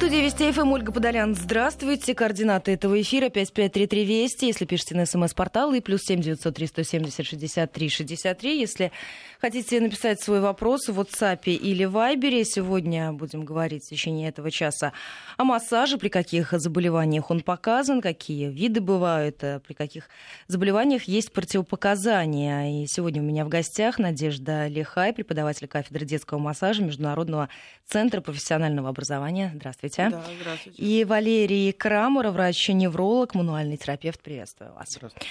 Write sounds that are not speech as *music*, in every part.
студии Вести ФМ Ольга Подолян. Здравствуйте. Координаты этого эфира 5533 Вести. Если пишете на смс-портал и плюс 7 903 170 63 63. Если хотите написать свой вопрос в WhatsApp или Viber, сегодня будем говорить в течение этого часа о массаже, при каких заболеваниях он показан, какие виды бывают, э, при каких заболеваниях есть противопоказания. И сегодня у меня в гостях Надежда Лихай, преподаватель кафедры детского массажа Международного центра профессионального образования. Здравствуйте. Да, здравствуйте. И Валерий Крамер, врач-невролог, мануальный терапевт. Приветствую вас. Здравствуйте.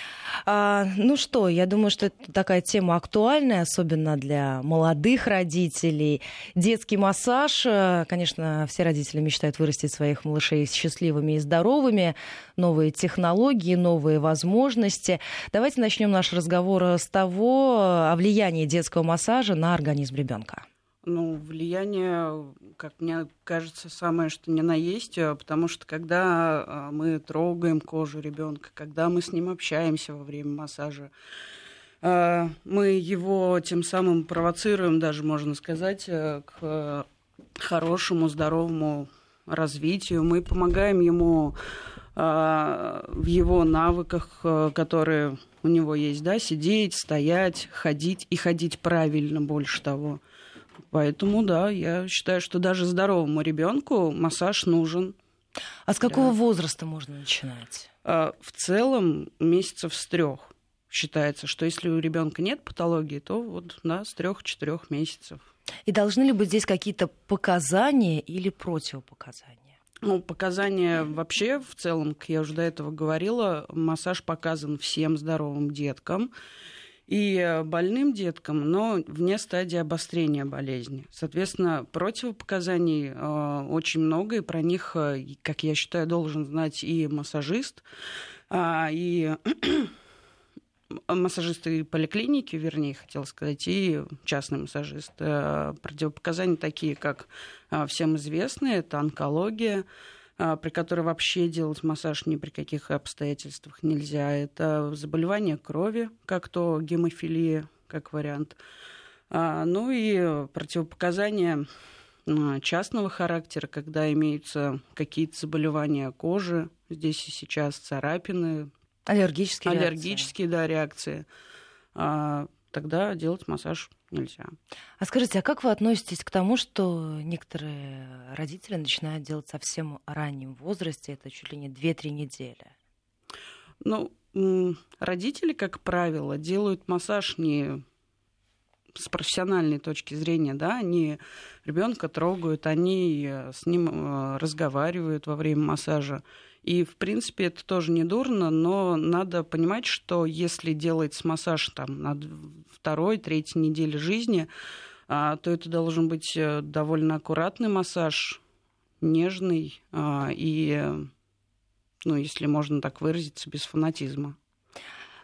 А, ну что, я думаю, что это такая тема актуальная, особенно для молодых родителей. Детский массаж, э, конечно, все родители мечтают вырастить своих малышей счастливыми и здоровыми. Новые технологии, новые возможности. Давайте начнем наш разговор с того, о влиянии детского массажа на организм ребенка. Ну, влияние, как мне кажется, самое что ни на есть, э, потому что когда э, мы трогаем кожу ребенка, когда мы с ним общаемся во время массажа, Э, мы его тем самым провоцируем, даже можно сказать, э, к хорошему, здоровому развитию. Мы помогаем ему э, в его навыках, которые у него есть, да, сидеть, стоять, ходить и ходить правильно больше того. Поэтому, да, я считаю, что даже здоровому ребенку массаж нужен. А с какого да. возраста можно начинать? В целом месяцев с трех считается, что если у ребенка нет патологии, то вот да, с трех-четырех месяцев. И должны ли быть здесь какие-то показания или противопоказания? Ну, показания вообще в целом, как я уже до этого говорила, массаж показан всем здоровым деткам и больным деткам, но вне стадии обострения болезни. Соответственно, противопоказаний э, очень много, и про них, э, как я считаю, должен знать и массажист, э, и *clears throat* массажисты поликлиники, вернее, хотел сказать, и частный массажист. Э, противопоказания такие, как э, всем известные, это онкология, э, при которой вообще делать массаж ни при каких обстоятельствах нельзя. Это заболевание крови, как то гемофилия, как вариант. Ну и противопоказания частного характера, когда имеются какие-то заболевания кожи, здесь и сейчас царапины, Аллергические, Аллергические реакции. да, реакции. А, тогда делать массаж нельзя. А скажите, а как вы относитесь к тому, что некоторые родители начинают делать совсем раннем возрасте, это чуть ли не 2-3 недели? Ну, родители, как правило, делают массаж не с профессиональной точки зрения, да, они ребенка трогают, они с ним э, разговаривают во время массажа. И, в принципе, это тоже не дурно, но надо понимать, что если делается массаж там, на второй, третьей неделе жизни, а, то это должен быть э, довольно аккуратный массаж, нежный а, и, ну, если можно так выразиться, без фанатизма.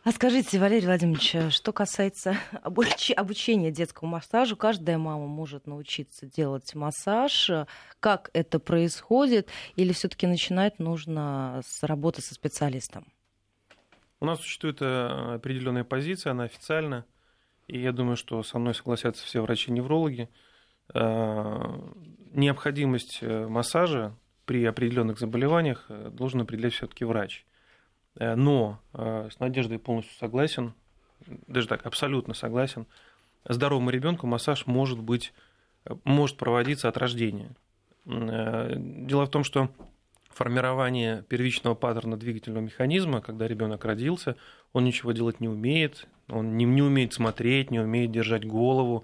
А скажите, Валерий Владимирович, что касается *laughs* обуч... обучения детскому массажу, каждая мама может научиться делать массаж. Как это происходит? Или все-таки начинать нужно с работы со специалистом? У нас существует э, определенная позиция, она официальна. И я думаю, что со мной согласятся все врачи-неврологи. Э, необходимость э, массажа при определенных заболеваниях должен определять все-таки врач. Э, но э, с Надеждой полностью согласен, даже так, абсолютно согласен. Здоровому ребенку массаж может быть, может проводиться от рождения. Э, дело в том, что формирование первичного паттерна двигательного механизма, когда ребенок родился, он ничего делать не умеет, он не, не умеет смотреть, не умеет держать голову,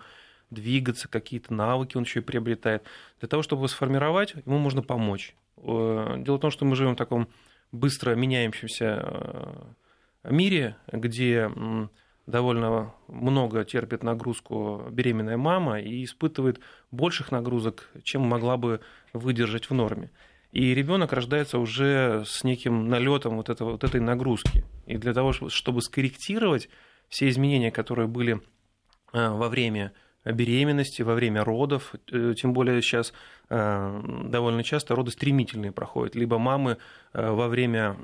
двигаться, какие-то навыки он еще и приобретает. Для того, чтобы его сформировать, ему можно помочь. Дело в том, что мы живем в таком быстро меняющемся э, мире, где довольно много терпит нагрузку беременная мама и испытывает больших нагрузок, чем могла бы выдержать в норме. И ребенок рождается уже с неким налетом вот, этого, вот этой нагрузки. И для того, чтобы скорректировать все изменения, которые были э, во время беременности, во время родов, э, тем более сейчас э, довольно часто роды стремительные проходят, либо мамы э, во время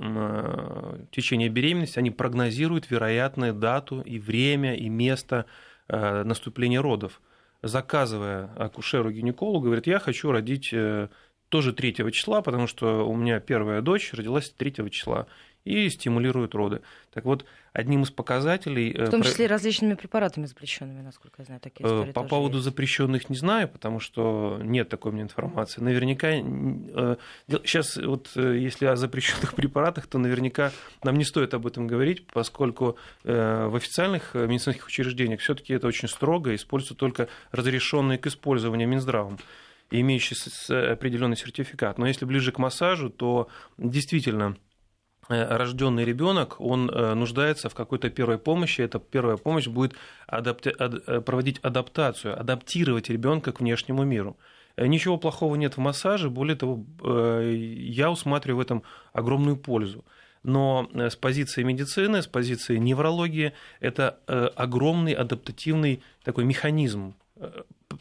течения беременности, они прогнозируют вероятную дату и время, и место наступления родов, заказывая акушеру-гинекологу, говорит, я хочу родить тоже 3 числа, потому что у меня первая дочь родилась 3 числа и стимулирует роды. Так вот, одним из показателей... Э, в том числе различными препаратами запрещенными, насколько я знаю, такие э, истории По поводу есть. запрещенных не знаю, потому что нет такой мне информации. Наверняка сейчас э, вот если о запрещенных *laughs* препаратах, то наверняка нам не стоит об этом говорить, поскольку в официальных медицинских учреждениях все-таки это очень строго, используются только разрешенные к использованию Минздравом имеющий определенный сертификат. Но если ближе к массажу, то действительно рожденный ребенок, он э, нуждается в какой-то первой помощи. Эта первая помощь будет адапти... Э, проводить адаптацию, адаптировать ребенка к внешнему миру. Ничего плохого нет в массаже, более того, я усматриваю в этом огромную пользу. Но с позиции медицины, с позиции неврологии, это огромный адаптативный такой механизм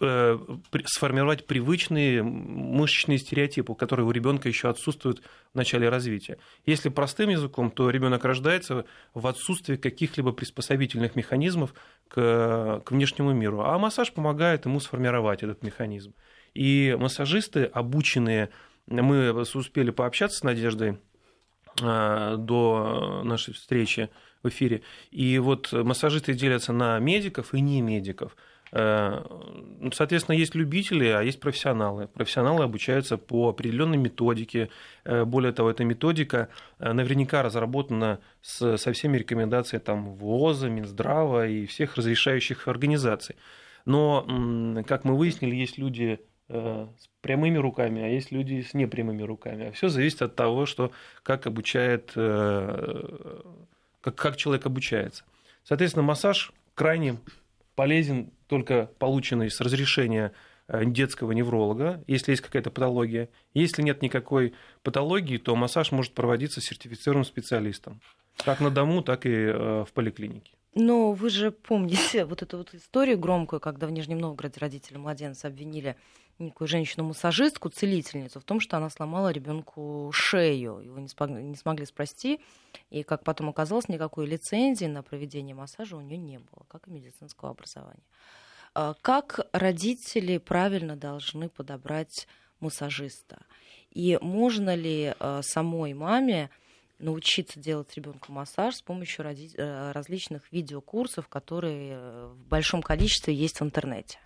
Э, сформировать привычные мышечные стереотипы, которые у ребенка еще отсутствуют в начале развития. Если простым языком, то ребенок рождается в отсутствии каких-либо приспособительных механизмов к, к внешнему миру, а массаж помогает ему сформировать этот механизм. И массажисты, обученные, мы успели пообщаться с Надеждой э, до нашей встречи в эфире, и вот массажисты делятся на медиков и не медиков – соответственно, есть любители, а есть профессионалы. Профессионалы обучаются по определенной методике. Э, более того, эта методика э, наверняка разработана с, со всеми рекомендациями там, ВОЗа, Минздрава и всех разрешающих организаций. Но, как мы выяснили, есть люди с прямыми руками, а есть люди с непрямыми руками. А все зависит от того, что, как обучает, как, как человек обучается. Соответственно, массаж крайне полезен только полученный с разрешения э, детского невролога, если есть какая-то патология. Если нет никакой патологии, то массаж может проводиться сертифицированным специалистом, как на дому, так и э, в поликлинике. Но вы же помните *laughs* вот эту вот историю громкую, когда в Нижнем Новгороде родители младенца обвинили некую женщину-массажистку, целительницу, в том, что она сломала ребенку шею. Его не, смогли, не смогли спасти. И, как потом оказалось, никакой лицензии на проведение массажа у нее не было, как и медицинского образования. А как родители правильно должны подобрать массажиста? И можно ли а, самой маме научиться делать ребенку массаж с помощью э, различных видеокурсов, которые э, в большом количестве есть в интернете?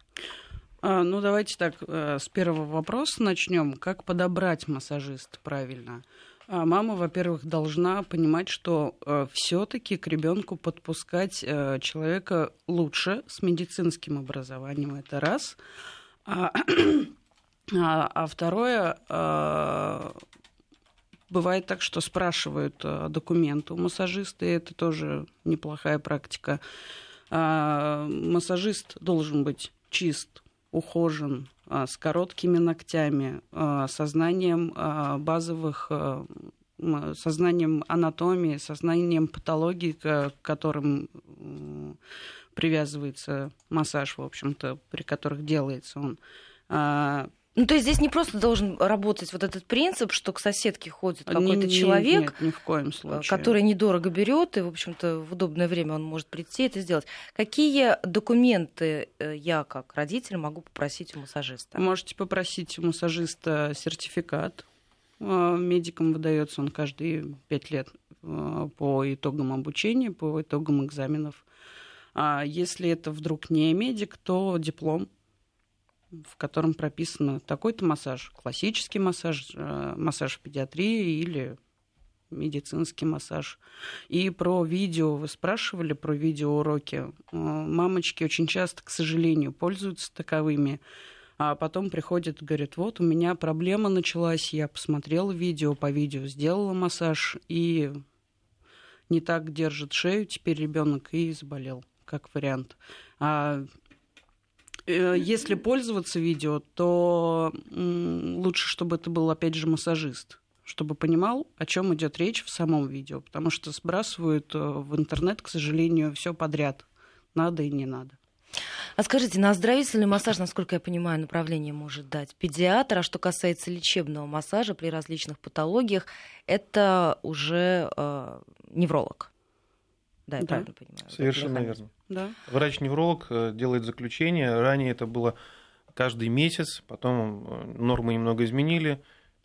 А, ну, давайте так, э, с первого вопроса начнем. Как подобрать массажиста правильно? А мама, во-первых, должна понимать, что э, все-таки к ребенку подпускать э, человека лучше с медицинским образованием. Это раз. А, *clears throat* а, а второе, бывает так, что спрашивают э, документы у массажиста, и это тоже неплохая практика. А, массажист должен быть чист, ухожен, а, с короткими ногтями, а, сознанием базовых сознанием анатомии, сознанием патологии, к которым привязывается массаж, в общем-то, при которых делается он. Ну, то есть здесь не просто должен работать вот этот принцип, что к соседке ходит какой-то человек, нет, ни в коем случае. который недорого берет, и, в общем-то, в удобное время он может прийти и это сделать. Какие документы э, я, как родитель, могу попросить у массажиста? Можете попросить у массажиста сертификат. Э, медикам выдается он каждые пять лет э, по итогам обучения, по итогам экзаменов. А если это вдруг не медик, то диплом в котором прописано такой-то массаж, классический массаж, э, массаж в педиатрии или медицинский массаж. И про видео вы спрашивали, про видеоуроки. Э, мамочки очень часто, к сожалению, пользуются таковыми, а потом приходят и говорят, вот у меня проблема началась, я посмотрела видео, по видео сделала массаж, и не так держит шею теперь ребенок и заболел, как вариант. А если пользоваться видео, то лучше, чтобы это был, опять же, массажист чтобы понимал, о чем идет речь в самом видео, потому что сбрасывают э, в интернет, к сожалению, все подряд, надо и не надо. А скажите, на оздоровительный массаж, насколько я понимаю, направление может дать педиатр, а что касается лечебного массажа при различных патологиях, это уже э, невролог. Да, я да. правильно понимаю. Совершенно верно. Да. Врач-невролог э, делает заключение. Ранее это было каждый месяц, потом нормы немного изменили,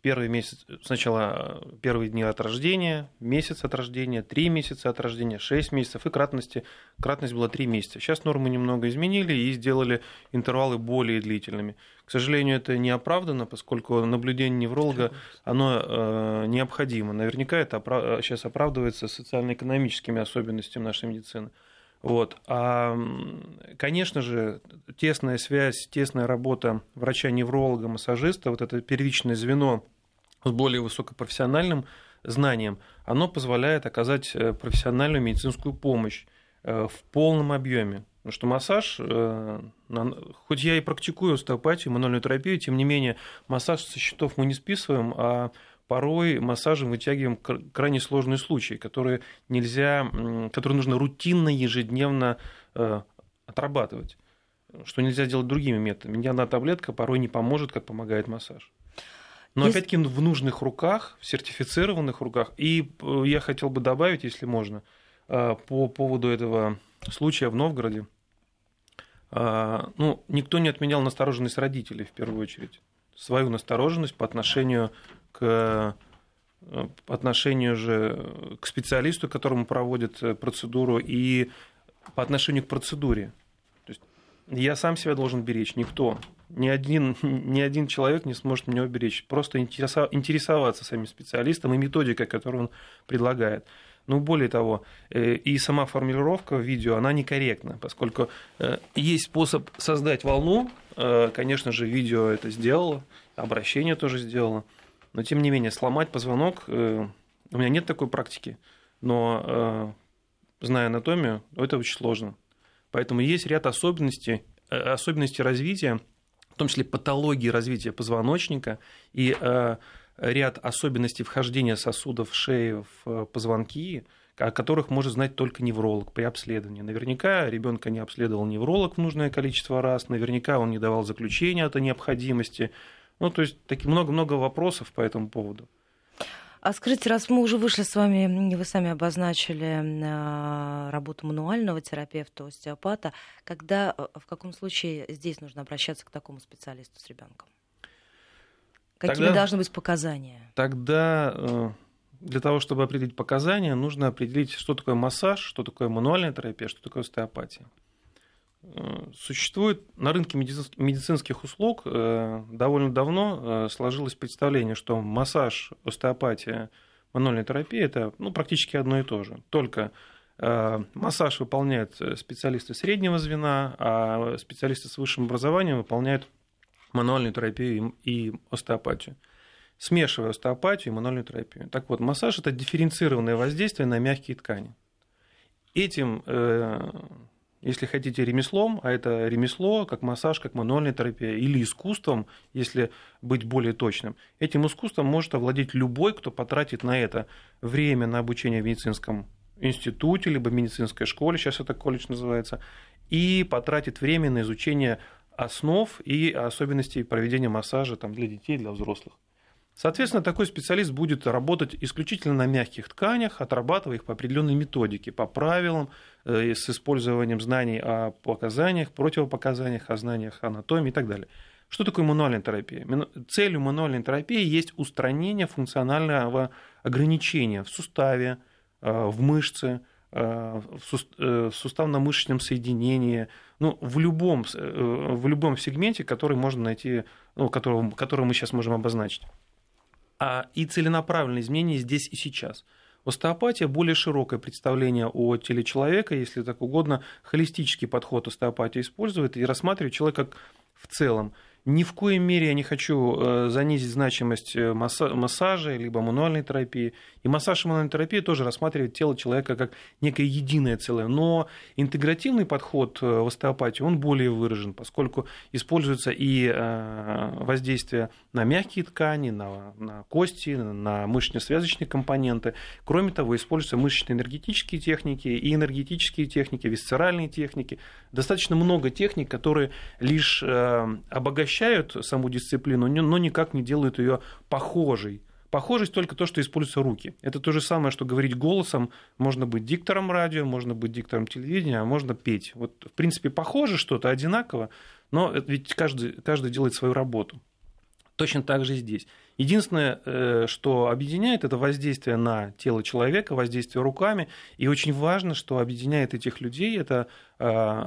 первый месяц, сначала э, первые дни от рождения, месяц от рождения, три месяца от рождения, шесть месяцев, и кратности, кратность была три месяца. Сейчас нормы немного изменили и сделали интервалы более длительными. К сожалению, это не оправдано, поскольку наблюдение невролога, оно э, необходимо. Наверняка это опра- сейчас оправдывается социально-экономическими особенностями нашей медицины. Вот. А, конечно же, тесная связь, тесная работа врача-невролога, массажиста, вот это первичное звено с более высокопрофессиональным знанием, оно позволяет оказать э, профессиональную медицинскую помощь э, в полном объеме. Потому что массаж, э, хоть я и практикую остеопатию, мануальную терапию, тем не менее массаж со счетов мы не списываем, а порой массажем вытягиваем крайне сложные случаи, которые нельзя, которые нужно рутинно, ежедневно отрабатывать, что нельзя делать другими методами. Ни одна таблетка порой не поможет, как помогает массаж. Но Есть... опять-таки в нужных руках, в сертифицированных руках. И э, я хотел бы добавить, если можно, э, по поводу этого случая в Новгороде. Э, ну, никто не отменял настороженность родителей в первую очередь. Свою настороженность по отношению к по отношению же к специалисту, которому проводят процедуру, и по отношению к процедуре. То есть я сам себя должен беречь, никто ни один, ни один человек не сможет меня уберечь. Просто интересоваться самим специалистом и методикой, которую он предлагает. Ну, более того, э, и сама формулировка видео, она некорректна, поскольку э, есть способ создать волну, э, конечно же, видео это сделало, обращение тоже сделало, но, тем не менее, сломать позвонок, у меня нет такой практики, но, зная анатомию, это очень сложно. Поэтому есть ряд особенностей, особенностей развития, в том числе патологии развития позвоночника и э, ряд особенностей вхождения сосудов шеи в э, позвонки, о которых может знать только невролог при обследовании. Наверняка ребенка не обследовал невролог в нужное количество раз, наверняка он не давал заключения о необходимости. Ну, то есть много-много вопросов по этому поводу. А скажите, раз мы уже вышли с вами, вы сами обозначили а, работу мануального терапевта, остеопата, когда, э, в каком случае здесь нужно обращаться к такому специалисту с ребенком? Какими тогда, должны быть показания? Тогда э, для того, чтобы определить показания, нужно определить, что такое массаж, что такое мануальная терапия, что такое остеопатия. Э, существует на рынке медицинских услуг э, довольно давно э, сложилось представление, что массаж, остеопатия, мануальная терапия – это ну, практически одно и то же. Только массаж выполняют специалисты среднего звена, а специалисты с высшим образованием выполняют мануальную терапию и остеопатию смешивая остеопатию и мануальную терапию. Так вот, массаж – это дифференцированное воздействие на мягкие ткани. Этим если хотите, ремеслом, а это ремесло, как массаж, как мануальная терапия, или искусством, если быть более точным. Этим искусством может овладеть любой, кто потратит на это время на обучение в медицинском институте, либо медицинской школе, сейчас это колледж называется, и потратит время на изучение основ и особенностей проведения массажа там, для детей, для взрослых. Соответственно, такой специалист будет работать исключительно на мягких тканях, отрабатывая их по определенной методике, по правилам, э, с использованием знаний о показаниях, противопоказаниях, о знаниях анатомии и так далее. Что такое мануальная терапия? Целью мануальной терапии есть устранение функционального ограничения в суставе, э, в мышце, э, в суставно-мышечном соединении, ну, в, любом, в любом сегменте, который можно найти, ну, который, который мы сейчас можем обозначить а и целенаправленные изменения здесь и сейчас. Остеопатия – более широкое представление о теле человека, если так угодно, холистический подход остеопатия использует и рассматривает человека как в целом. Ни в коей мере я не хочу э, занизить значимость э, массажа, либо мануальной терапии. И массаж и мануальная терапия тоже рассматривает тело человека как некое единое целое. Но интегративный подход э, в остеопатии, он более выражен, поскольку используется и воздействие на мягкие ткани, на, на кости, на мышечно-связочные компоненты. Кроме того, используются мышечно-энергетические техники и энергетические техники, висцеральные техники. Достаточно много техник, которые лишь обогащают саму дисциплину, но никак не делают ее похожей Похожесть только то, что используются руки. Это то же самое, что говорить голосом. Можно быть диктором радио, можно быть диктором телевидения, а можно петь. Вот, в принципе, похоже что-то, одинаково, но ведь каждый, каждый делает свою работу. Точно так же и здесь. Единственное, э, что объединяет, это воздействие на тело человека, воздействие руками. И очень важно, что объединяет этих людей, это э,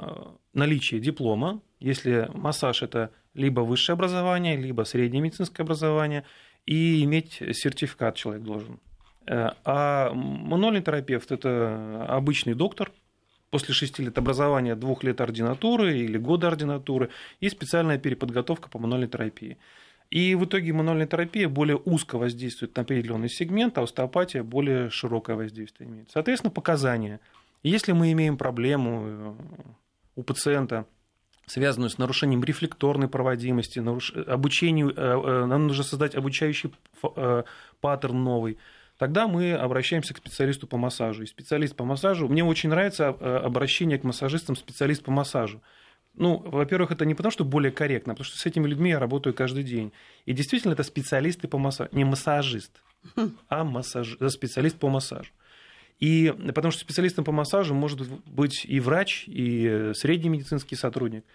наличие диплома. Если массаж – это либо высшее образование, либо среднее медицинское образование, и иметь сертификат человек должен. Э, а мануальный терапевт – это обычный доктор, после шести лет образования, двух лет ординатуры или года ординатуры и специальная переподготовка по мануальной терапии. И в итоге мануальная терапия более узко воздействует на определенный сегмент, а остеопатия более широкое воздействие имеет. Соответственно, показания. Если мы имеем проблему э, у пациента, связанную с нарушением рефлекторной проводимости, наруш... обучению, э, э, нам нужно создать обучающий паттерн новый, тогда мы обращаемся к специалисту по массажу. И специалист по массажу, мне очень нравится обращение к массажистам специалист по массажу. Ну, во-первых, это не потому, что более корректно, а потому что с этими людьми я работаю каждый день. И действительно, это специалисты по массажу, не массажист, а массаж... специалист по массажу. И потому что специалистом по массажу может быть и врач, и средний медицинский сотрудник.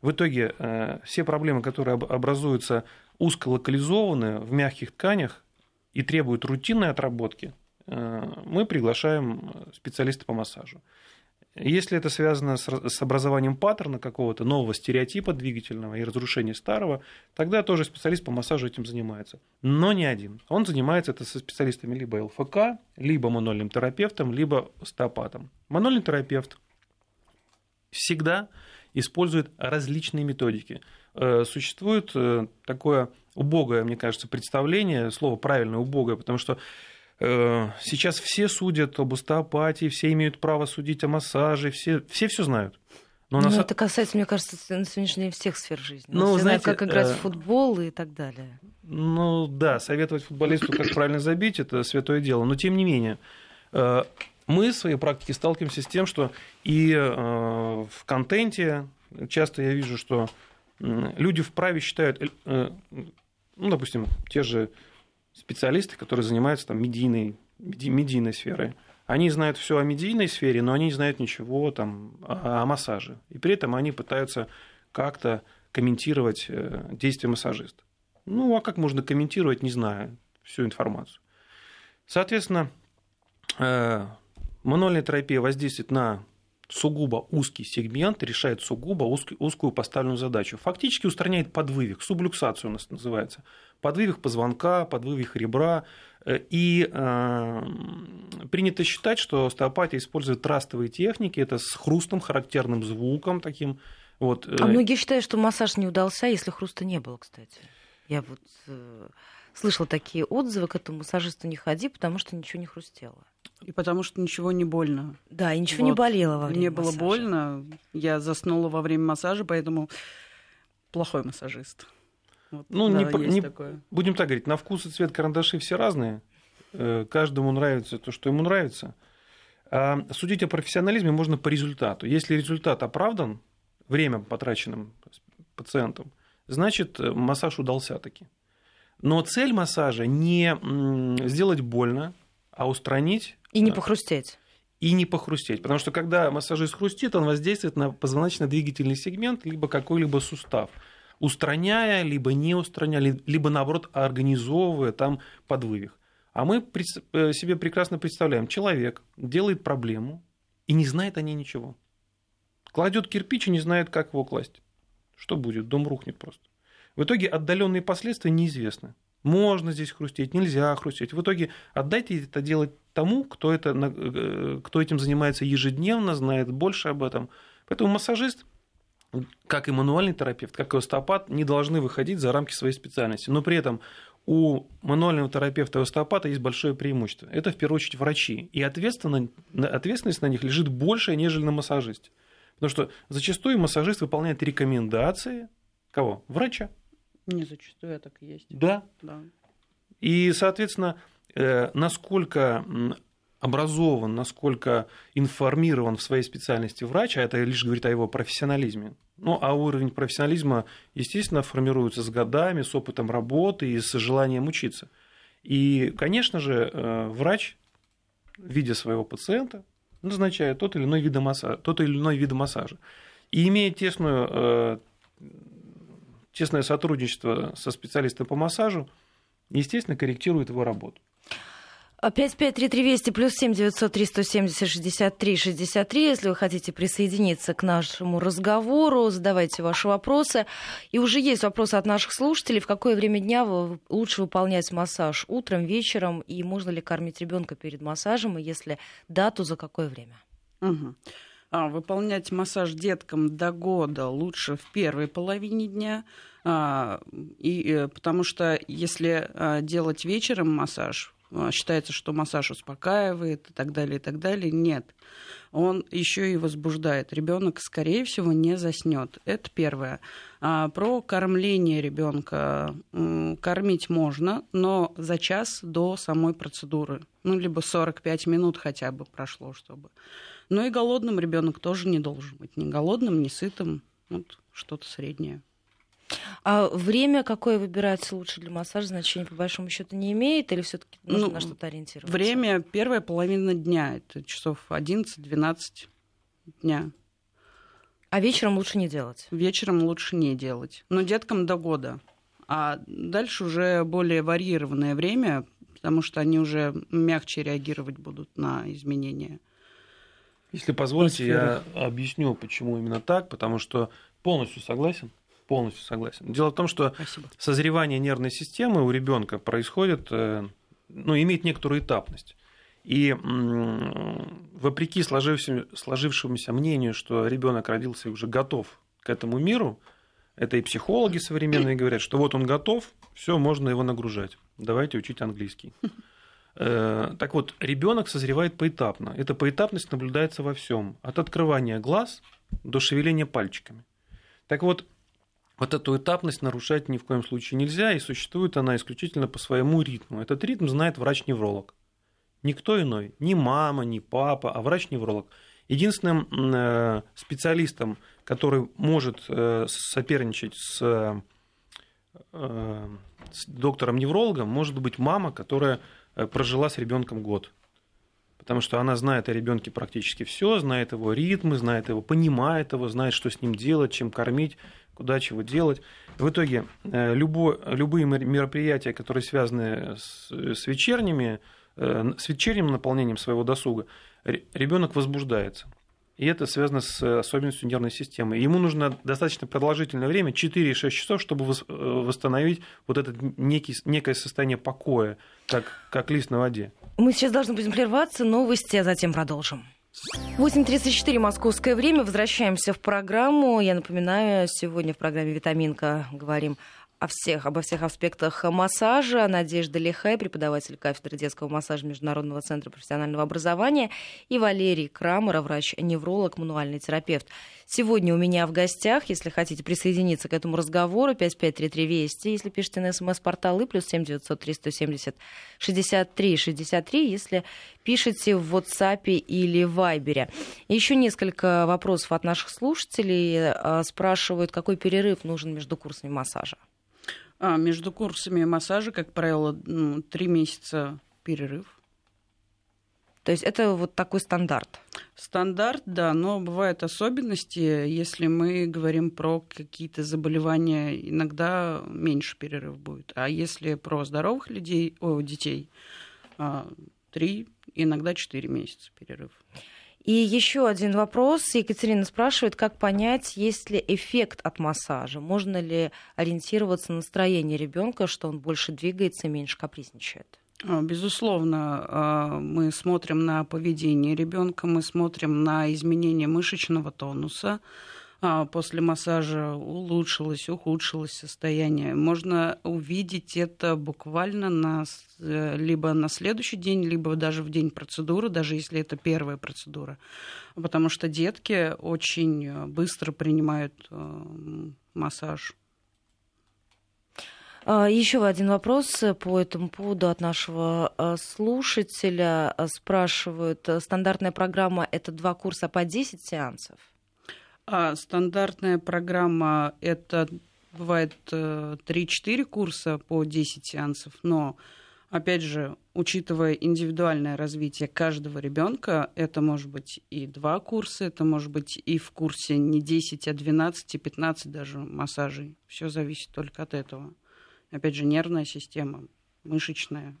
В итоге э, все проблемы, которые образуются узколокализованные в мягких тканях и требуют рутинной отработки, э, мы приглашаем специалиста по массажу. Если это связано с образованием паттерна какого-то нового стереотипа двигательного и разрушения старого, тогда тоже специалист по массажу этим занимается. Но не один. Он занимается это со специалистами либо ЛФК, либо мануальным терапевтом, либо остеопатом. Мануальный терапевт всегда использует различные методики. Э, существует э, такое убогое, мне кажется, представление, слово правильное убогое, потому что сейчас все судят об остеопатии, все имеют право судить о массаже, все все, все знают. Но ну, нас... это касается, мне кажется, на сегодняшний день всех сфер жизни. Ну, все знаете, знают, как играть э... в футбол и так далее. Ну да, советовать футболисту, как правильно забить, это святое дело. Но тем не менее, э, мы в своей практике сталкиваемся с тем, что и э, в контенте часто я вижу, что люди вправе считают, ну, допустим, те же специалисты, которые занимаются там медийной, медийной сферой. Они знают все о медийной сфере, но они не знают ничего там, о, массаже. И при этом они пытаются как-то комментировать э, действия массажиста. Ну, а как можно комментировать, не зная всю информацию? Соответственно, э, мануальная терапия воздействует на сугубо узкий сегмент, решает сугубо узкую поставленную задачу. Фактически устраняет подвывих, сублюксацию у нас называется. Подвывих позвонка, подвывих ребра. Э, и э, принято считать, что остеопатия использует трастовые техники, это с хрустом, характерным звуком таким. Вот. А многие считают, что массаж не удался, если хруста не было, кстати. Я вот э, слышала такие отзывы к этому массажисту не ходи, потому что ничего не хрустело. И потому что ничего не больно. Да, и ничего вот. не болело во время Мне массажа. было больно, я заснула во время массажа, поэтому плохой массажист. Вот, ну, да, не, не, такое. будем так говорить, на вкус и цвет карандаши все разные. Э, каждому нравится то, что ему нравится. А судить о профессионализме можно по результату. Если результат оправдан, время потраченным пациентом, значит, э, массаж удался таки. Но цель массажа не сделать больно, а устранить... И не похрустеть. И не похрустеть. Потому что когда массажист хрустит, он воздействует на позвоночно-двигательный сегмент, либо какой-либо сустав устраняя, либо не устраняя, либо наоборот организовывая там подвывих. А мы э, себе прекрасно представляем, человек делает проблему и не знает о ней ничего. Кладет кирпич и не знает, как его класть. Что будет? Дом рухнет просто. В итоге отдаленные последствия неизвестны. Можно здесь хрустеть, нельзя хрустеть. В итоге отдайте это делать тому, кто, это, э, кто этим занимается ежедневно, знает больше об этом. Поэтому массажист, как и мануальный терапевт, как и остеопат, не должны выходить за рамки своей специальности. Но при этом у мануального терапевта и остеопата есть большое преимущество. Это, в первую очередь, врачи. И ответственность, на них лежит больше, нежели на массажисте. Потому что зачастую массажист выполняет рекомендации кого? Врача. Не зачастую, а так и есть. Да. да. И, соответственно, э, насколько образован, насколько информирован в своей специальности врач, а это лишь говорит о его профессионализме. Ну, а уровень профессионализма, естественно, формируется с годами, с опытом работы и с желанием учиться. И, конечно же, э, врач, видя своего пациента, назначает тот или иной вид массажа, тот или иной вид массажа. И имея тесную, э, тесное сотрудничество со специалистом по массажу, естественно, корректирует его работу. 553320 плюс 7 903 170 63 63. Если вы хотите присоединиться к нашему разговору, задавайте ваши вопросы. И уже есть вопросы от наших слушателей. В какое время дня лучше выполнять массаж? Утром, вечером? И можно ли кормить ребенка перед массажем? И если да, то за какое время? Угу. А, выполнять массаж деткам до года лучше в первой половине дня. А, и, э, потому что если а, делать вечером массаж, а, считается, что массаж успокаивает и так далее, и так далее. Нет. Он еще и возбуждает. Ребенок, скорее всего, не заснет. Это первое. А про кормление ребенка. Кормить можно, но за час до самой процедуры. Ну, либо 45 минут хотя бы прошло, чтобы. Но и голодным ребенок тоже не должен быть. Ни голодным, ни сытым. Вот что-то среднее. А время какое выбирать лучше для массажа, значения по большому счету не имеет, или все-таки нужно ну, на что-то ориентироваться? Время первая половина дня, это часов 11-12 дня. А вечером лучше не делать? Вечером лучше не делать. Но деткам до года. А дальше уже более варьированное время, потому что они уже мягче реагировать будут на изменения. Если позволите, я объясню, почему именно так, потому что полностью согласен полностью согласен. Дело в том, что Спасибо. созревание нервной системы у ребенка происходит, э, ну, имеет некоторую этапность. И вопреки сложившемуся мнению, что ребенок родился и уже готов к этому миру, это и психологи современные говорят, что вот он готов, все, можно его нагружать. Давайте учить английский. Э, так вот, ребенок созревает поэтапно. Эта поэтапность наблюдается во всем, от открывания глаз до шевеления пальчиками. Так вот, вот эту этапность нарушать ни в коем случае нельзя, и существует она исключительно по своему ритму. Этот ритм знает врач-невролог. Никто иной, ни мама, ни папа, а врач-невролог. Единственным э, специалистом, который может э, соперничать с, с доктором-неврологом, может быть мама, которая прожила с ребенком год. Потому что она знает о ребенке практически все, знает его ритмы, знает его, понимает его, знает, что с ним делать, чем кормить куда чего делать. В итоге э, любо, любые мероприятия, которые связаны с, с вечерними, э, с вечерним наполнением своего досуга, ребенок возбуждается. И это связано с особенностью нервной системы. Ему нужно достаточно продолжительное время, 4-6 часов, чтобы э, восстановить вот это некое состояние покоя, как, как лист на воде. Мы сейчас должны будем прерваться, новости, а затем продолжим. 8.34 московское время. Возвращаемся в программу. Я напоминаю, сегодня в программе «Витаминка» говорим о всех, обо всех аспектах массажа. Надежда Лихай, преподаватель кафедры детского массажа Международного центра профессионального образования, и Валерий Крамер, врач-невролог, мануальный терапевт. Сегодня у меня в гостях, если хотите присоединиться к этому разговору, 5533 Вести, если пишете на смс-портал, и плюс 7903 170 63 63, если пишете в WhatsApp или Viber. Еще несколько вопросов от наших слушателей. А, спрашивают, какой перерыв нужен между курсами массажа? А, между курсами массажа, как правило, ну, три месяца перерыв. То есть это вот такой стандарт? Стандарт, да, но бывают особенности. Если мы говорим про какие-то заболевания, иногда меньше перерыв будет. А если про здоровых людей, о, детей, а, три, иногда четыре месяца перерыв. И еще один вопрос. Екатерина спрашивает, как понять, есть ли эффект от массажа? Можно ли ориентироваться на настроение ребенка, что он больше двигается и меньше капризничает? А, безусловно, а, мы смотрим на поведение ребенка, мы смотрим на изменение мышечного тонуса, после массажа улучшилось, ухудшилось состояние. Можно увидеть это буквально на, э, либо на следующий день, либо даже в день процедуры, даже если это первая процедура. Потому что детки очень э, быстро принимают э, массаж. А, Еще один вопрос по этому поводу от нашего слушателя. Спрашивают, стандартная программа – это два курса по 10 сеансов? А стандартная программа это бывает 3-4 э, курса по 10 сеансов, но Опять же, учитывая индивидуальное развитие каждого ребенка, это может быть и два курса, это может быть и в курсе не 10, а 12, 15 даже массажей. Все зависит только от этого. Опять же, нервная система, мышечная.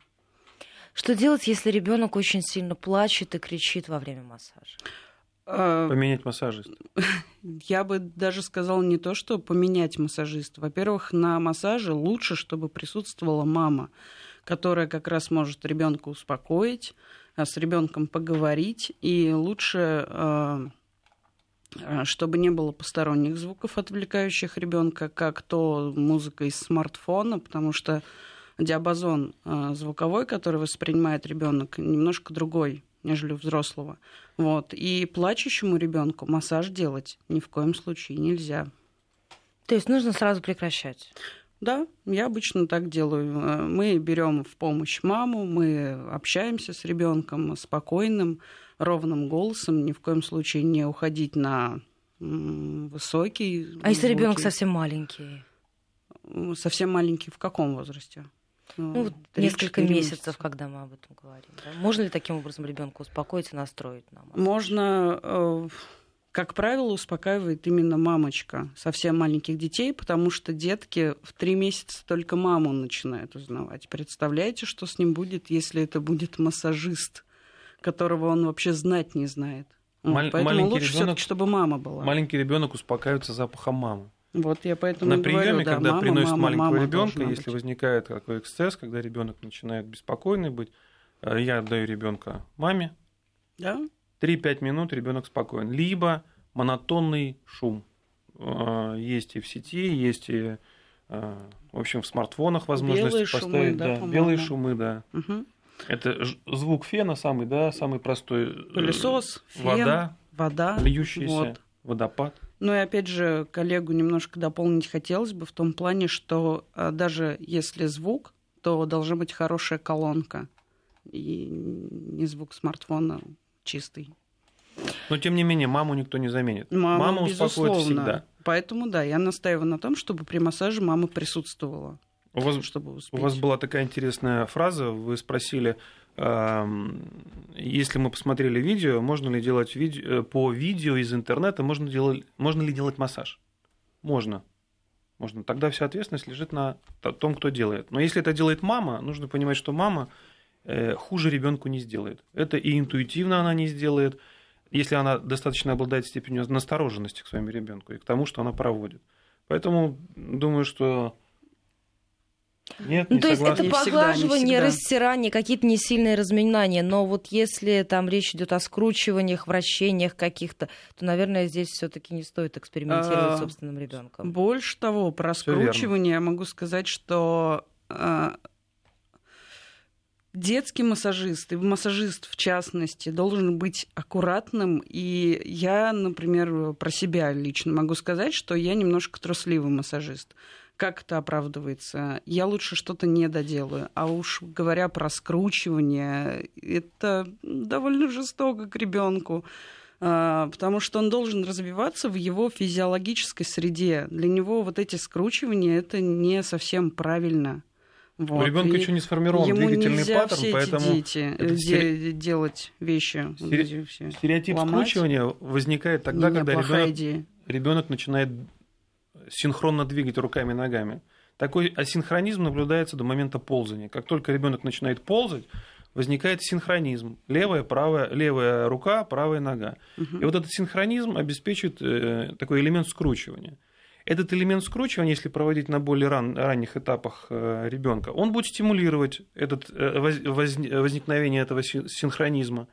Что делать, если ребенок очень сильно плачет и кричит во время массажа? А, поменять массажист. *laughs* Я бы даже сказала не то, что поменять массажиста. Во-первых, на массаже лучше, чтобы присутствовала мама которая как раз может ребенка успокоить, а, с ребенком поговорить, и лучше а, чтобы не было посторонних звуков, отвлекающих ребенка, как то музыка из смартфона, потому что диапазон звуковой, который воспринимает ребенок, немножко другой, нежели у взрослого. Вот. И плачущему ребенку массаж делать ни в коем случае нельзя. То есть нужно сразу прекращать? Да, я обычно так делаю. Э, мы берем в помощь маму, мы общаемся с ребенком спокойным, ровным голосом, ни в коем случае не уходить на высокий. А если ребенок совсем маленький? Совсем маленький в каком возрасте? Ну, вот несколько месяцев, месяца. когда мы об этом говорим. Да? Можно ли таким образом ребенка успокоить и настроить нам? Можно э, как правило, успокаивает именно мамочка совсем маленьких детей, потому что детки в три месяца только маму начинают узнавать. Представляете, что с ним будет, если это будет массажист, которого он вообще знать не знает? Мал- Поэтому лучше ребенок, чтобы мама была. Маленький ребенок успокаивается запахом мамы. Вот я поэтому На приеме, говорю, да, когда мама, приносят мама, маленького ребенка, быть. если возникает такой эксцесс, когда ребенок начинает беспокойный быть, э, я отдаю ребенка маме. Да? 3-5 минут ребенок спокоен. Либо монотонный шум. А, есть и в сети, есть и а, в общем, в смартфонах возможность белые поставить. Шумы, да, да, белые шумы, да. Угу. Это звук фена самый, да, самый простой. Э, Пылесос, фен, вода, вода, льющаяся, вот. водопад. Ну и опять же, коллегу немножко дополнить хотелось бы в том плане, что а, даже если звук, то должна быть хорошая колонка. И не звук смартфона чистый. Но тем не менее, маму никто не заменит. Мама, мама успокоит всегда. Поэтому да, я настаиваю на том, чтобы при массаже мама присутствовала. У вас, чтобы у вас была такая интересная фраза, вы спросили, если мы посмотрели видео, можно ли делать видео, э, по видео из интернета, можно, делать, можно ли делать массаж? Можно. Можно. Тогда вся ответственность лежит на том, кто делает. Но если это делает мама, нужно понимать, что мама э, хуже ребенку не сделает. Это и интуитивно она не сделает, если она достаточно обладает степенью настороженности к своему ребенку и к тому, что она проводит. Поэтому думаю, что нет, ну, не то есть это не поглаживание, всегда, растирание, какие-то несильные разминания. Но вот если там речь идет о скручиваниях, вращениях каких-то, то, наверное, здесь все-таки не стоит экспериментировать с а, собственным ребенком. Больше того, про скручивание я могу сказать, что а, детский массажист, и массажист в частности, должен быть аккуратным. И я, например, про себя лично могу сказать, что я немножко трусливый массажист. Как это оправдывается? Я лучше что-то не доделаю. А уж говоря про скручивание, это довольно жестоко к ребенку а, потому что он должен развиваться в его физиологической среде. Для него вот эти скручивания это не совсем правильно. Вот. У ребенка еще не сформирован Ему двигательный нельзя паттерн, все поэтому эти дети де- стери... делать вещи. Стери... Стереотип ломать. скручивания возникает тогда, не когда ребенок, ребенок начинает синхронно двигать руками и ногами. Такой асинхронизм наблюдается до момента ползания. Как только ребенок начинает ползать, возникает синхронизм. Левая, правая, левая рука, правая нога. Угу. И вот этот синхронизм обеспечивает э, такой элемент скручивания. Этот элемент скручивания, если проводить на более ран, ранних этапах э, ребенка, он будет стимулировать этот, э, воз, возникновение этого синхронизма.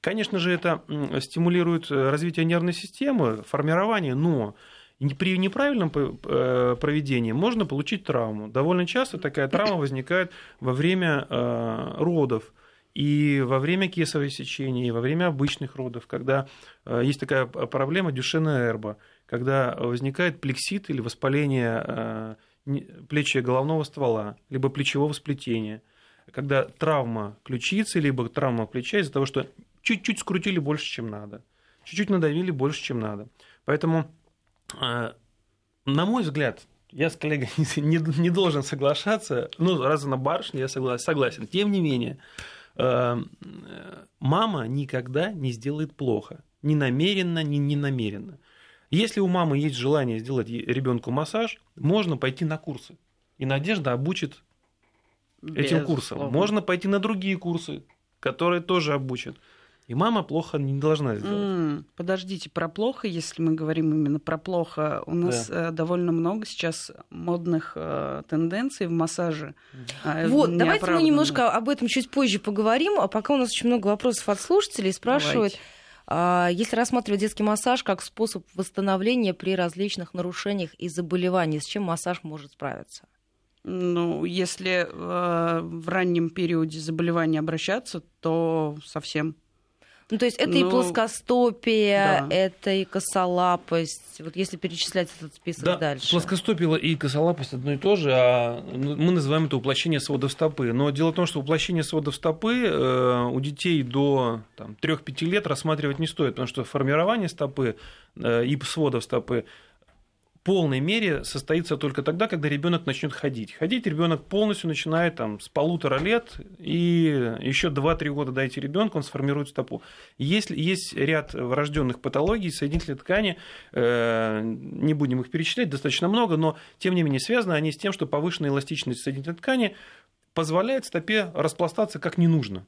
Конечно же, это стимулирует развитие нервной системы, формирование, но при неправильном проведении можно получить травму. Довольно часто такая травма *coughs* возникает во время родов и во время кесарево сечения, и во время обычных родов, когда есть такая проблема дюшена эрба когда возникает плексит или воспаление э, плечи головного ствола, либо плечевого сплетения, когда травма ключицы, либо травма плеча из-за того, что чуть-чуть скрутили больше, чем надо, чуть-чуть надавили больше, чем надо. Поэтому, э, на мой взгляд, я с коллегой *laughs* не, не должен соглашаться. Ну, раз она барышня, я согласен. согласен. Тем не менее, эм, мама никогда не сделает плохо. Ни намеренно, ни не намеренно. Если у мамы есть желание сделать ребенку массаж, можно пойти на курсы. И Надежда обучит этим курсам. Можно пойти на другие курсы, которые тоже обучат. И мама плохо не должна сделать. Mm, подождите, про плохо, если мы говорим именно про плохо, у нас да. Э, довольно много сейчас модных э, тенденций в массаже. Э, вот, давайте мы немножко об этом чуть позже поговорим, а пока у нас очень много вопросов от слушателей спрашивают. Давайте. Если рассматривать детский массаж как способ восстановления при различных нарушениях и заболеваниях, с чем массаж может справиться? Ну, если э, в раннем периоде заболевания обращаться, то совсем ну, то есть это ну, и плоскостопие, да. это и косолапость. Вот если перечислять этот список да, дальше. Плоскостопие и косолапость одно и то же, а мы называем это уплощение сводов стопы. Но дело в том, что уплощение сводов стопы э, у детей до там, 3-5 лет рассматривать не стоит, потому что формирование стопы э, и сводов стопы полной мере состоится только тогда, когда ребенок начнет ходить. Ходить ребенок полностью начинает там, с полутора лет, и еще 2-3 года дайте ребенку, он сформирует стопу. Если есть ряд врожденных патологий соединительной ткани, э, не будем их перечислять, достаточно много, но тем не менее связаны они с тем, что повышенная эластичность соединительной ткани позволяет стопе распластаться как не нужно.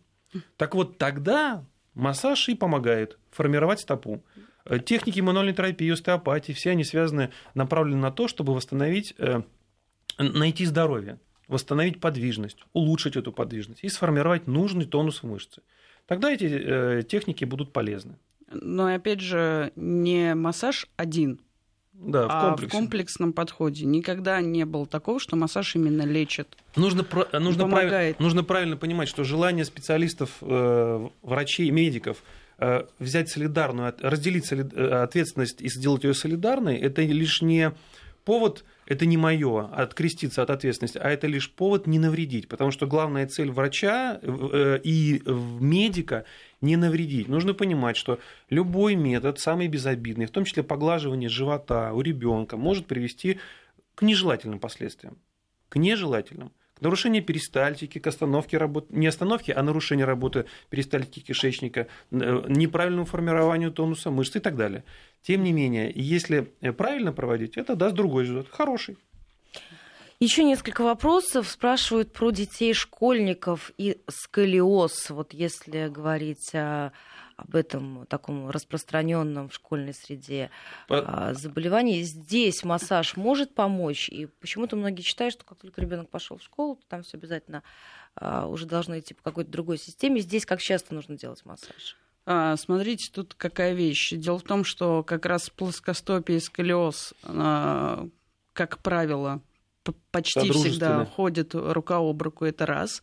Так вот, тогда массаж и помогает формировать стопу. Э, техники мануальной терапии, остеопатии, все они связаны, направлены на то, чтобы восстановить, э, найти здоровье, восстановить подвижность, улучшить эту подвижность и сформировать нужный тонус в мышце. Тогда эти э, техники будут полезны. Но опять же, не массаж один, да, в, а в комплексном подходе. Никогда не было такого, что массаж именно лечит. Нужно, нужно, помогает. Прав, нужно правильно понимать, что желание специалистов, врачей, медиков – взять солидарную, разделить э, ответственность и сделать ее солидарной, это лишь не повод, это не мое, откреститься от ответственности, а это лишь повод не навредить, потому что главная цель врача э, и медика не навредить. Нужно понимать, что любой метод, самый безобидный, в том числе поглаживание живота у ребенка, может привести к нежелательным последствиям. К нежелательным нарушение перистальтики, к остановке работы, не остановке, а нарушение работы перистальтики кишечника, э, неправильному формированию тонуса мышц и так далее. Тем не менее, если правильно проводить, это даст другой результат, хороший. Еще несколько вопросов спрашивают про детей школьников и сколиоз. Вот если говорить о об этом таком распространенном в школьной среде По... заболевании. Здесь массаж может помочь, и почему-то многие считают, что как только ребенок пошел в школу, то там все обязательно а, уже должно идти по какой-то другой системе. Здесь как часто нужно делать массаж? А, смотрите, тут какая вещь. Дело в том, что как раз плоскостопие и сколиоз, а, как правило, почти всегда ходят рука об руку, это раз.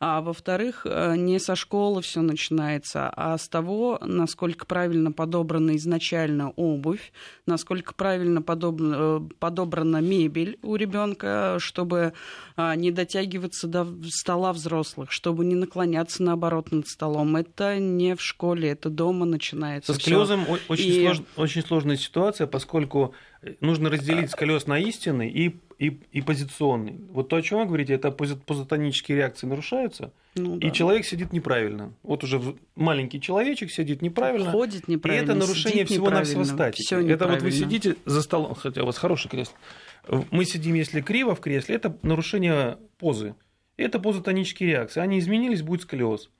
А во-вторых, э, не со школы все начинается, а с того, насколько правильно подобрана изначально обувь, насколько правильно подобрана, э, подобрана мебель у ребенка, чтобы а, не дотягиваться до стола взрослых, чтобы не наклоняться наоборот над столом. Это не в школе, это дома начинается. Со сколиозом очень, И... слож... очень сложная ситуация, поскольку нужно разделить сколиоз на истинный и и, и позиционный. Вот то, о чем вы говорите, это позитонические реакции нарушаются, ну, да. и человек сидит неправильно. Вот уже маленький человечек сидит неправильно. Ходит неправильно. И это нарушение всего-навсего статики. Это вот вы сидите за столом, хотя у вас хорошее кресло. Мы сидим, если криво в кресле, это нарушение позы. Это позотонические реакции. Они изменились, будет сколиоз.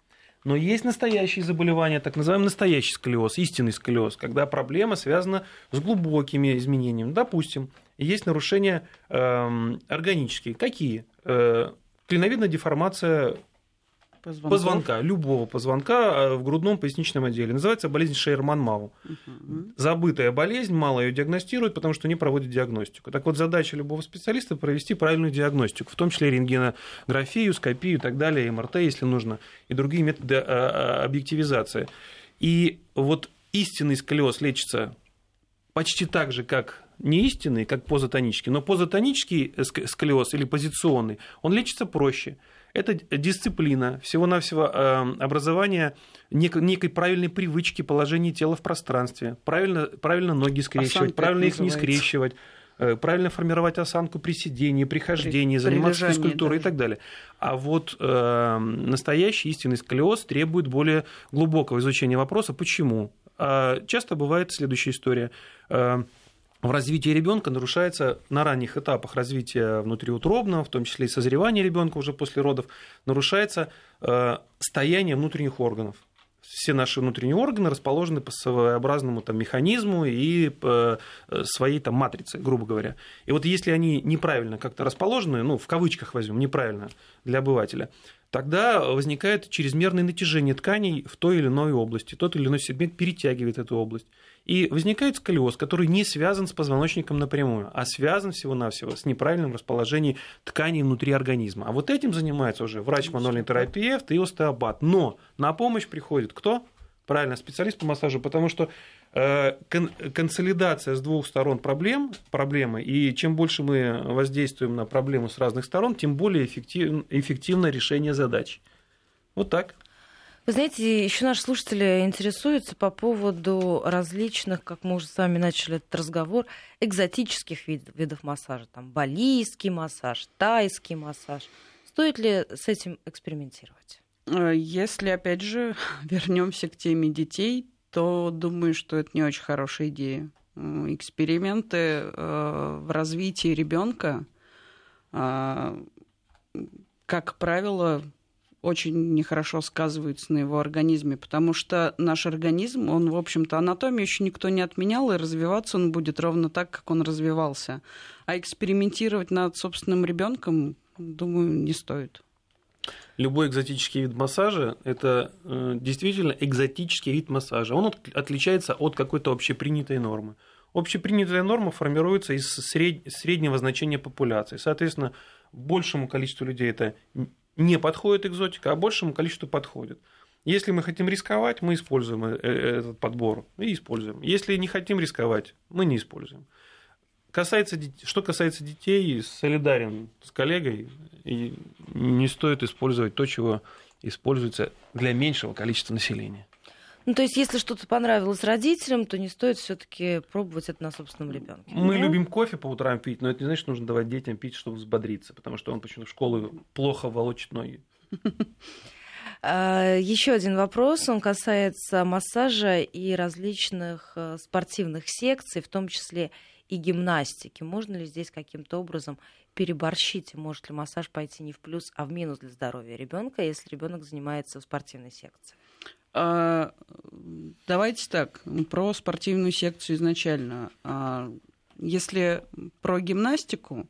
Но есть настоящие заболевания, так называемый настоящий сколиоз, истинный сколиоз, когда проблема связана с глубокими изменениями. Допустим, есть нарушения э, органические. Какие? Э, клиновидная деформация Позвонков. позвонка, любого позвонка э, в грудном поясничном отделе. Называется болезнь Шейерман-Мау. Угу. Забытая болезнь, мало ее диагностируют, потому что не проводят диагностику. Так вот, задача любого специалиста провести правильную диагностику, в том числе рентгенографию, скопию и так далее, МРТ, если нужно, и другие методы э, э, объективизации. И вот истинный сколиоз лечится почти так же, как не истинный, как позотонический, но позотонический сколиоз или позиционный, он лечится проще. Это дисциплина, всего-навсего эм, образование некой правильной привычки положения тела в пространстве, правильно, правильно ноги скрещивать, Осанка правильно их не скрещивать, э, правильно формировать осанку при сидении, при хождении, при, заниматься при физкультурой даже. и так далее. А вот э, настоящий истинный сколиоз требует более глубокого изучения вопроса. Почему? А часто бывает следующая история. Э, в развитии ребенка нарушается на ранних этапах развития внутриутробного, в том числе и созревания ребенка уже после родов, нарушается э, стояние внутренних органов все наши внутренние органы расположены по своеобразному там, механизму и по э, своей там, матрице, грубо говоря. И вот если они неправильно как-то расположены, ну, в кавычках возьмем, неправильно для обывателя, тогда возникает чрезмерное натяжение тканей в той или иной области. Тот или иной сегмент перетягивает эту область. И возникает сколиоз, который не связан с позвоночником напрямую, а связан всего-навсего с неправильным расположением тканей внутри организма. А вот этим занимается уже врач-мануальный терапевт и остеопат. Но на помощь приходит кто? Правильно, специалист по массажу, потому что э, консолидация с двух сторон проблем, проблемы, и чем больше мы воздействуем на проблему с разных сторон, тем более эффективно, эффективно решение задач. Вот так. Вы знаете, еще наши слушатели интересуются по поводу различных, как мы уже с вами начали этот разговор, экзотических вид, видов массажа. Там балийский массаж, тайский массаж. Стоит ли с этим экспериментировать? Э, если, опять же, *laughs* вернемся к теме детей, то думаю, что это не очень хорошая идея. Эксперименты э, в развитии ребенка, э, как правило, очень нехорошо сказываются на его организме, потому что наш организм, он, в общем-то, анатомию еще никто не отменял, и развиваться он будет ровно так, как он развивался. А экспериментировать над собственным ребенком, думаю, не стоит. Любой экзотический вид массажа – это э, действительно экзотический вид массажа. Он от, отличается от какой-то общепринятой нормы. Общепринятая норма формируется из сред... среднего значения популяции. Соответственно, большему количеству людей это не подходит экзотика, а большему количеству подходит. Если мы хотим рисковать, мы используем э, э, этот подбор и используем. Если не хотим рисковать, мы не используем. Касается, что касается детей, солидарен с коллегой, и не стоит использовать то, чего используется для меньшего количества населения. Ну, то есть, если что-то понравилось родителям, то не стоит все-таки пробовать это на собственном ребенке. Мы да? любим кофе по утрам пить, но это не значит, что нужно давать детям пить, чтобы взбодриться, потому что он почему-то в школу плохо волочит ноги. *laughs* А, Еще один вопрос, он касается массажа и различных э, спортивных секций, в том числе и гимнастики. Можно ли здесь каким-то образом переборщить? Может ли массаж пойти не в плюс, а в минус для здоровья ребенка, если ребенок занимается в спортивной секции? А, давайте так, про спортивную секцию изначально. А, если про гимнастику,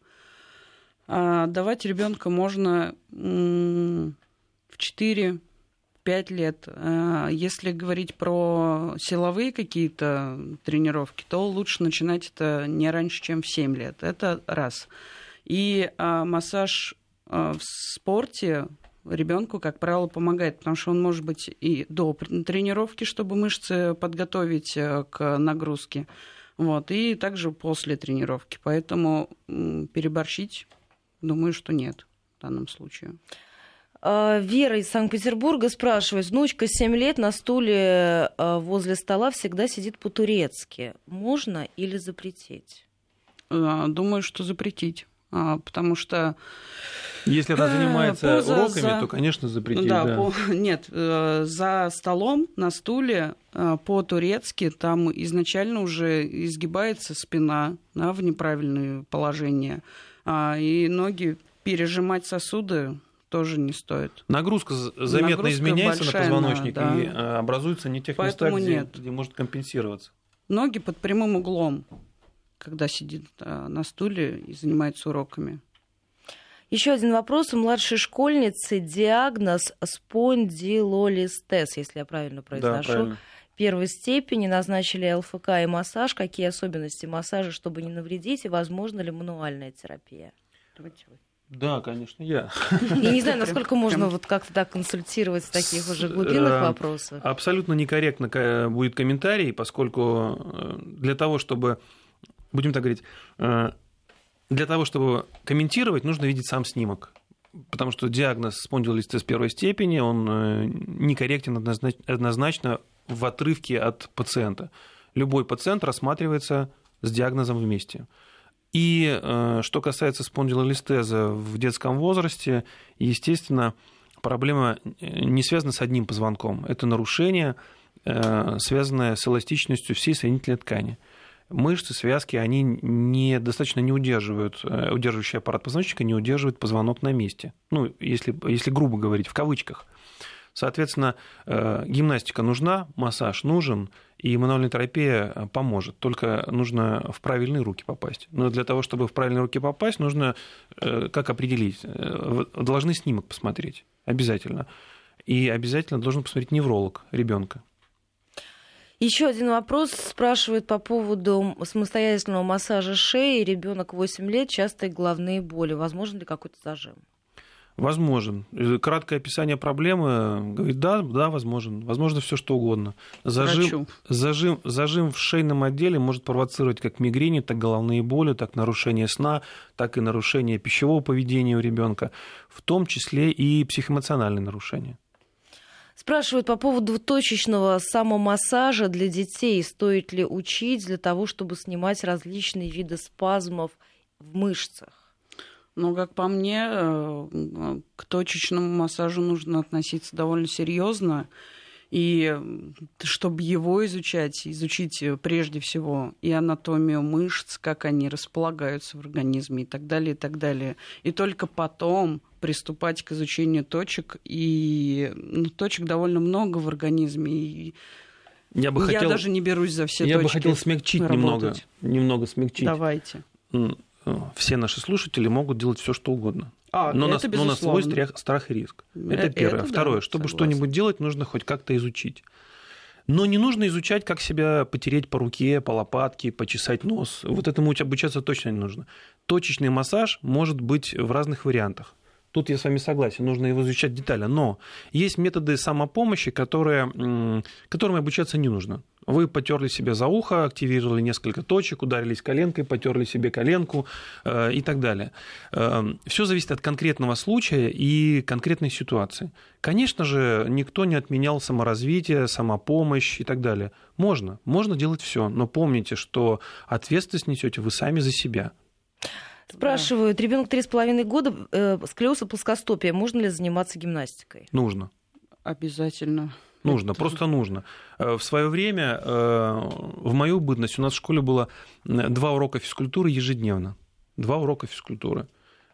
а, давать ребенка можно в 4 5 лет. Если говорить про силовые какие-то тренировки, то лучше начинать это не раньше, чем в 7 лет. Это раз. И массаж в спорте ребенку, как правило, помогает, потому что он может быть и до тренировки, чтобы мышцы подготовить э, к нагрузке, вот, и также после тренировки. Поэтому переборщить, думаю, что нет в данном случае. А, Вера из Санкт-Петербурга спрашивает, внучка 7 лет на стуле э, возле стола всегда сидит по-турецки. Можно или запретить? Э, думаю, что запретить. А, потому что... Если она занимается поза уроками, за... то, конечно, запретить. Да, да. По... *laughs* нет, э, за столом на стуле э, по-турецки там изначально уже изгибается спина да, в неправильное положение, а, и ноги пережимать сосуды тоже не стоит. Нагрузка заметно Нагрузка изменяется большая, на позвоночник да. и э, образуется не тех Поэтому местах, где, нет. где может компенсироваться. Ноги под прямым углом когда сидит а, на стуле и занимается уроками. Еще один вопрос. У младшей школьницы диагноз спондилолистез, если я правильно произношу. Да, правильно. Первой степени назначили ЛФК и массаж. Какие особенности массажа, чтобы не навредить, и возможно ли мануальная терапия? Давайте вы. Да, конечно, я. Я не знаю, насколько можно вот как-то так консультировать в таких уже глубинных э, вопросах. Абсолютно некорректно будет комментарий, поскольку э, для того, чтобы будем так говорить, э, для того, чтобы комментировать, нужно видеть сам снимок. Потому что диагноз спондилолистез первой степени, он э, некорректен однозначно в отрывке от пациента. Любой пациент рассматривается с диагнозом вместе. И э, что касается спондилолистеза в детском возрасте, естественно, проблема не связана с одним позвонком. Это нарушение, связанное с эластичностью всей соединительной ткани мышцы, связки, они не, достаточно не удерживают, э, удерживающий аппарат позвоночника не удерживает позвонок на месте. Ну, если, если грубо говорить, в кавычках. Соответственно, э, гимнастика нужна, массаж нужен, и мануальная терапия э, поможет. Только нужно в правильные руки попасть. Но для того, чтобы в правильные руки попасть, нужно, как определить, должны снимок посмотреть, обязательно. И обязательно должен посмотреть невролог ребенка. Еще один вопрос спрашивают по поводу самостоятельного массажа шеи. Ребенок 8 лет, частые головные боли. Возможен ли какой-то зажим? Возможен. Краткое описание проблемы говорит, да, да, возможен. Возможно, все что угодно. Зажим, зажим, зажим в шейном отделе может провоцировать как мигрени, так головные боли, так нарушение сна, так и нарушение пищевого поведения у ребенка, в том числе и психоэмоциональные нарушения. Спрашивают по поводу точечного самомассажа для детей. Стоит ли учить для того, чтобы снимать различные виды спазмов в мышцах? Ну, как по мне, э, к точечному массажу нужно относиться довольно серьезно. И чтобы его изучать, изучить э, прежде всего и анатомию мышц, как они располагаются в организме и так далее, и так далее. И только потом приступать к изучению точек. И ну, точек довольно много в организме. И я, бы я хотел, даже не берусь за все я точки. Я бы хотел смягчить немного, немного смягчить. Давайте. Э, все наши слушатели могут делать все, что угодно. А, но, это на, но на свой страх, страх и риск. Это первое. Это, Второе, да, чтобы что-нибудь делать, нужно хоть как-то изучить. Но не нужно изучать, как себя потереть по руке, по лопатке, почесать нос. Вот этому обучаться точно не нужно. Точечный массаж может быть в разных вариантах. Тут я с вами согласен, нужно его изучать детально. Но есть методы самопомощи, которые, которым обучаться не нужно. Вы потерли себе за ухо, активировали несколько точек, ударились коленкой, потерли себе коленку э, и так далее. Э, Все зависит от конкретного случая и конкретной ситуации. Конечно же, никто не отменял саморазвитие, самопомощь и так далее. Можно, можно делать все, но помните, что ответственность несете вы сами за себя. Спрашивают, ребенок три с половиной года, э, склероз и плоскостопие, можно ли заниматься гимнастикой? Нужно. Обязательно. Нужно, Это... просто нужно. Э, в свое время, э, в мою бытность, у нас в школе было два урока физкультуры ежедневно. Два урока физкультуры.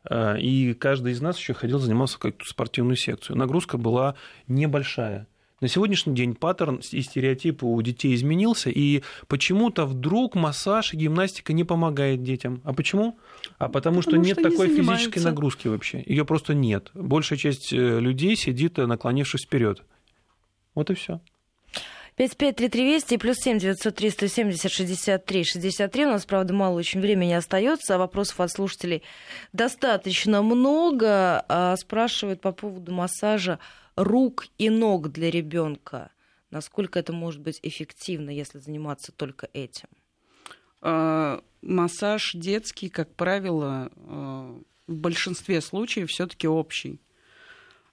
Э, и каждый из нас еще ходил, занимался какую-то спортивную секцию. Нагрузка была небольшая. На сегодняшний день паттерн и стереотип у детей изменился, и почему-то вдруг массаж и гимнастика не помогает детям. А почему? А потому, потому что нет что такой физической нагрузки вообще. Ее просто нет. Большая часть людей сидит, наклонившись вперед. Вот и все. 553320 и плюс 7 903 170 63 63. У нас, правда, мало очень времени остается, а вопросов от слушателей достаточно много. А спрашивают по поводу массажа рук и ног для ребенка. Насколько это может быть эффективно, если заниматься только этим? А, массаж детский, как правило, а, в большинстве случаев все-таки общий.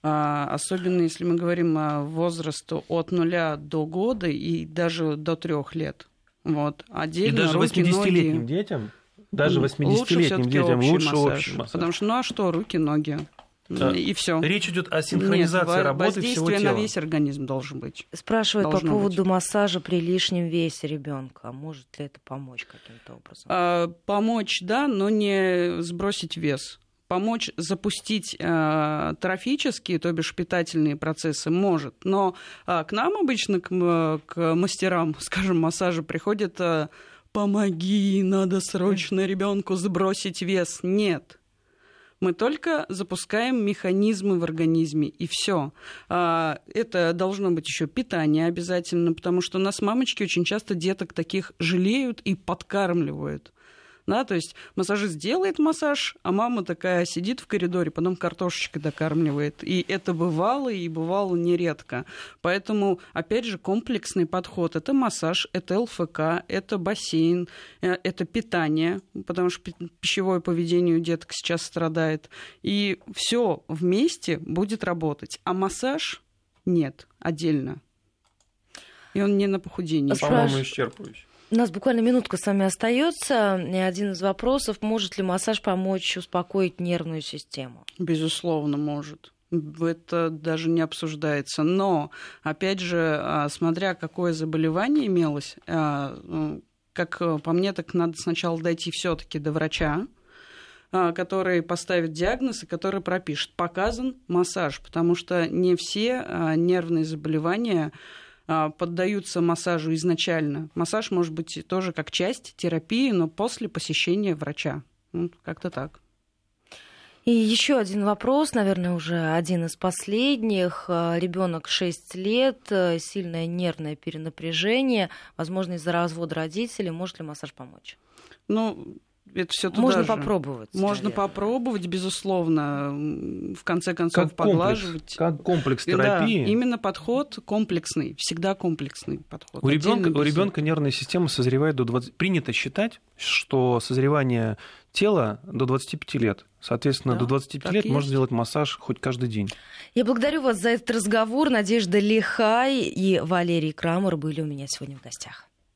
А, особенно если мы говорим о возрасту от нуля до года и даже до трех лет. Вот. Отдельно и даже 80-летним детям, даже 80-летним детям лучше массаж, общий массаж. Потому что, ну а что, руки, ноги. И все. Речь идет о синхронизации Нет, работы всего тела. на весь организм должен быть. Спрашивают Должно по поводу быть. массажа при лишнем весе ребенка. Может ли это помочь каким-то образом? А, помочь, да, но не сбросить вес помочь запустить э, трофические, то бишь питательные процессы может. Но э, к нам обычно, к, к мастерам, *laughs* скажем, массажа приходят э, «помоги, надо срочно ребенку сбросить вес». Нет. Мы только запускаем механизмы в организме, и все. А, это должно быть еще питание обязательно, потому что у нас мамочки очень часто деток таких жалеют и подкармливают. Да, то есть массажист делает массаж, а мама такая сидит в коридоре, потом картошечкой докармливает. И это бывало, и бывало нередко. Поэтому, опять же, комплексный подход. Это массаж, это ЛФК, это бассейн, э, это питание, потому что пищевое поведение у деток сейчас страдает. И все вместе будет работать. А массаж нет, отдельно. И он не на похудение. По-моему, исчерпывающий. У нас буквально минутка с вами остается. Один из вопросов, может ли массаж помочь успокоить нервную систему? Безусловно, может. Это даже не обсуждается. Но, опять же, а, смотря какое заболевание имелось, а, ну, как по мне, так надо сначала дойти все-таки до врача, а, который поставит диагноз и который пропишет. Показан массаж, потому что не все нервные заболевания поддаются массажу изначально. Массаж может быть тоже как часть терапии, но после посещения врача. Ну, как-то так. И еще один вопрос, наверное, уже один из последних. А, Ребенок 6 лет, э, сильное нервное перенапряжение, возможно, из-за развода родителей. Может ли массаж помочь? Ну, это все туда Можно же. попробовать. Можно наверное. попробовать, безусловно, в конце концов Как поглаживать. комплекс, как комплекс терапии. Да, именно подход комплексный, всегда комплексный подход. У ребенка, у ребенка нервная система созревает до 20... Принято считать, что созревание тела до 25 лет. Соответственно, Да, до 25 так лет и можно есть. делать массаж хоть каждый день. Я благодарю вас за этот разговор. Надежда Лихай и Валерий Крамер были у меня сегодня в гостях.